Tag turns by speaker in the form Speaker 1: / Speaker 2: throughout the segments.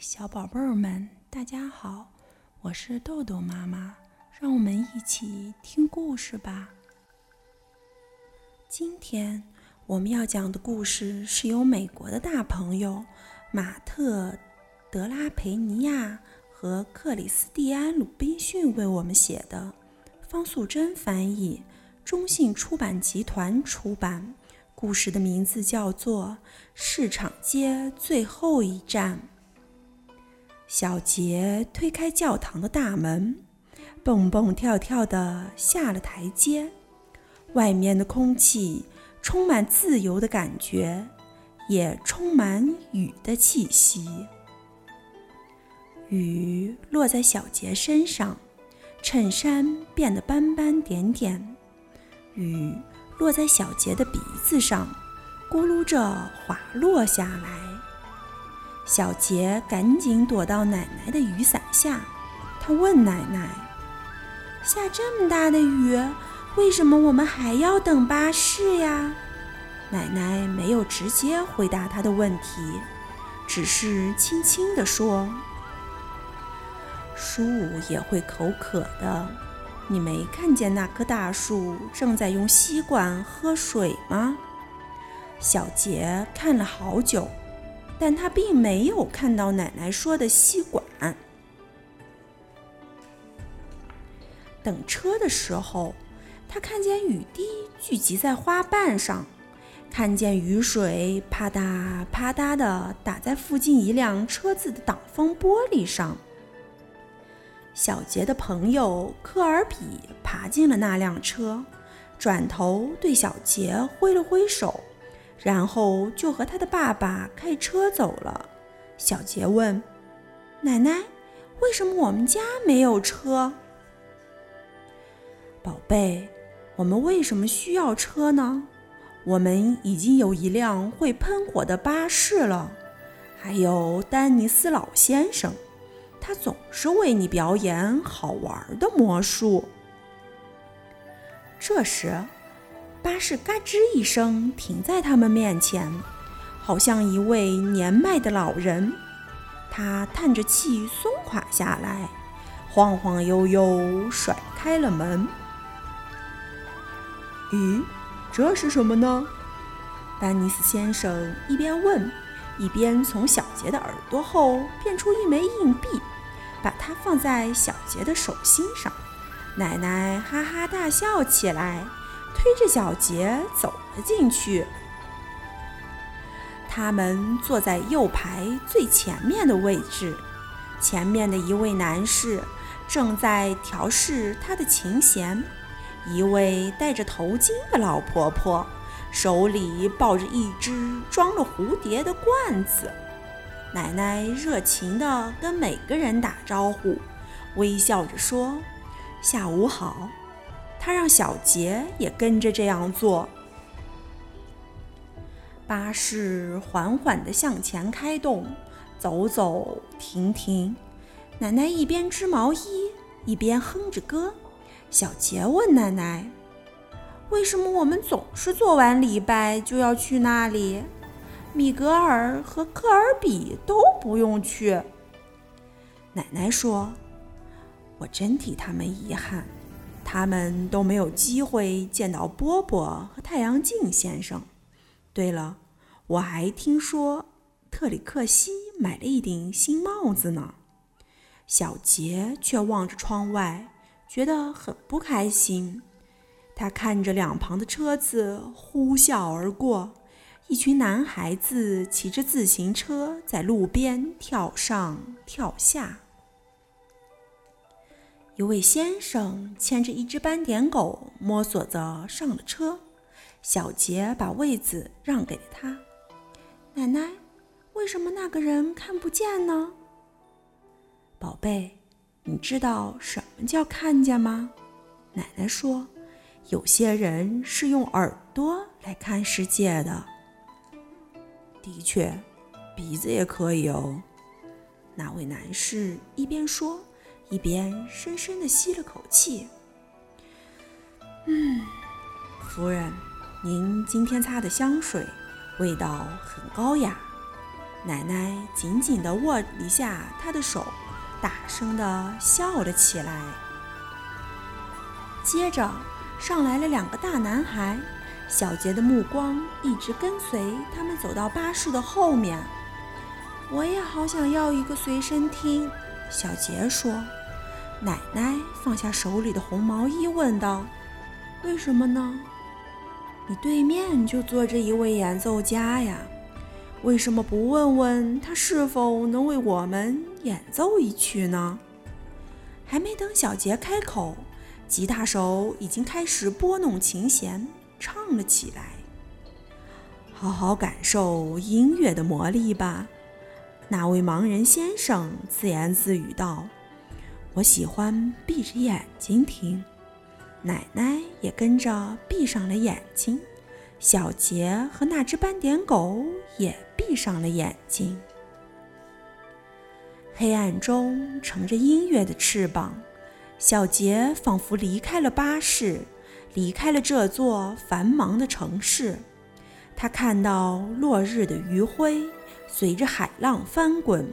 Speaker 1: 小宝贝儿们，大家好，我是豆豆妈妈，让我们一起听故事吧。今天我们要讲的故事是由美国的大朋友马特·德拉培尼亚和克里斯蒂安·鲁滨逊为我们写的，方素珍翻译，中信出版集团出版。故事的名字叫做《市场街最后一站》。小杰推开教堂的大门，蹦蹦跳跳地下了台阶。外面的空气充满自由的感觉，也充满雨的气息。雨落在小杰身上，衬衫变得斑斑点点。雨。落在小杰的鼻子上，咕噜着滑落下来。小杰赶紧躲到奶奶的雨伞下。他问奶奶：“下这么大的雨，为什么我们还要等巴士呀？”奶奶没有直接回答他的问题，只是轻轻地说：“树也会口渴的。”你没看见那棵大树正在用吸管喝水吗？小杰看了好久，但他并没有看到奶奶说的吸管。等车的时候，他看见雨滴聚集在花瓣上，看见雨水啪嗒啪嗒地打在附近一辆车子的挡风玻璃上。小杰的朋友科尔比爬进了那辆车，转头对小杰挥了挥手，然后就和他的爸爸开车走了。小杰问：“奶奶，为什么我们家没有车？”“宝贝，我们为什么需要车呢？我们已经有一辆会喷火的巴士了，还有丹尼斯老先生。”他总是为你表演好玩的魔术。这时，巴士嘎吱一声停在他们面前，好像一位年迈的老人。他叹着气松垮下来，晃晃悠悠甩开了门。咦，这是什么呢？丹尼斯先生一边问，一边从小杰的耳朵后变出一枚硬币。把它放在小杰的手心上，奶奶哈哈大笑起来，推着小杰走了进去。他们坐在右排最前面的位置，前面的一位男士正在调试他的琴弦，一位戴着头巾的老婆婆手里抱着一只装了蝴蝶的罐子。奶奶热情地跟每个人打招呼，微笑着说：“下午好。”他让小杰也跟着这样做。巴士缓缓地向前开动，走走停停。奶奶一边织毛衣，一边哼着歌。小杰问奶奶：“为什么我们总是做完礼拜就要去那里？”米格尔和科尔比都不用去。奶奶说：“我真替他们遗憾，他们都没有机会见到波波和太阳镜先生。对了，我还听说特里克西买了一顶新帽子呢。”小杰却望着窗外，觉得很不开心。他看着两旁的车子呼啸而过。一群男孩子骑着自行车在路边跳上跳下。一位先生牵着一只斑点狗，摸索着上了车。小杰把位子让给了他。奶奶，为什么那个人看不见呢？宝贝，你知道什么叫看见吗？奶奶说，有些人是用耳朵来看世界的。的确，鼻子也可以哦。那位男士一边说，一边深深地吸了口气。嗯，夫人，您今天擦的香水味道很高雅。奶奶紧紧地握了一下他的手，大声地笑了起来。接着上来了两个大男孩，小杰的目光一直跟随他们走到巴士的后面。我也好想要一个随身听，小杰说。奶奶放下手里的红毛衣，问道：“为什么呢？你对面就坐着一位演奏家呀，为什么不问问他是否能为我们演奏一曲呢？”还没等小杰开口，吉他手已经开始拨弄琴弦，唱了起来。好好感受音乐的魔力吧，那位盲人先生自言自语道。我喜欢闭着眼睛听，奶奶也跟着闭上了眼睛，小杰和那只斑点狗也闭上了眼睛。黑暗中乘着音乐的翅膀，小杰仿佛离开了巴士，离开了这座繁忙的城市。他看到落日的余晖随着海浪翻滚，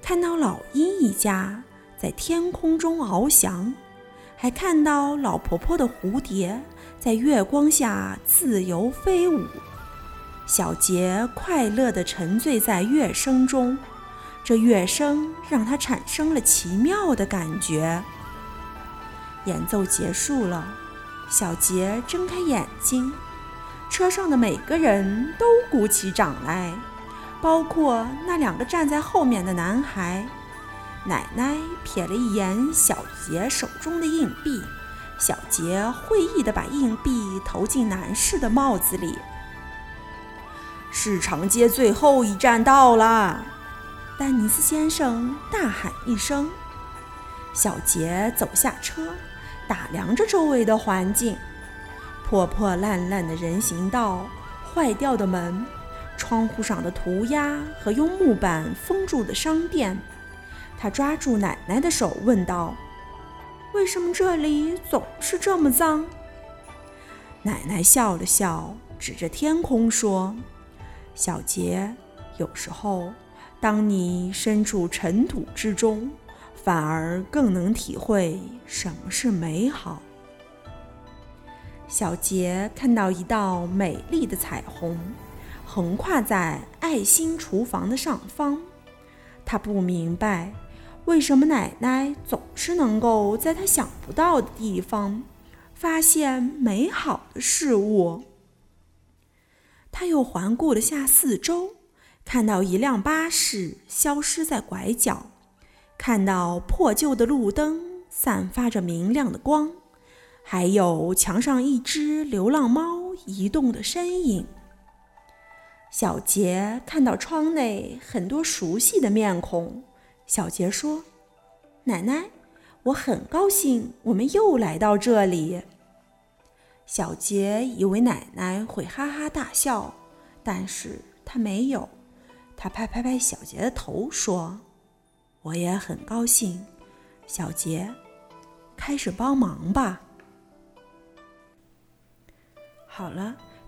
Speaker 1: 看到老鹰一家。在天空中翱翔，还看到老婆婆的蝴蝶在月光下自由飞舞。小杰快乐地沉醉在乐声中，这乐声让他产生了奇妙的感觉。演奏结束了，小杰睁开眼睛，车上的每个人都鼓起掌来，包括那两个站在后面的男孩。奶奶瞥了一眼小杰手中的硬币，小杰会意地把硬币投进男士的帽子里。市场街最后一站到了，丹尼斯先生大喊一声。小杰走下车，打量着周围的环境：破破烂烂的人行道，坏掉的门，窗户上的涂鸦和用木板封住的商店。他抓住奶奶的手，问道：“为什么这里总是这么脏？”奶奶笑了笑，指着天空说：“小杰，有时候，当你身处尘土之中，反而更能体会什么是美好。”小杰看到一道美丽的彩虹，横跨在爱心厨房的上方。他不明白。为什么奶奶总是能够在她想不到的地方发现美好的事物？他又环顾了下四周，看到一辆巴士消失在拐角，看到破旧的路灯散发着明亮的光，还有墙上一只流浪猫移动的身影。小杰看到窗内很多熟悉的面孔。小杰说：“奶奶，我很高兴我们又来到这里。”小杰以为奶奶会哈哈大笑，但是他没有。他拍拍拍小杰的头，说：“我也很高兴。”小杰，开始帮忙吧。好了，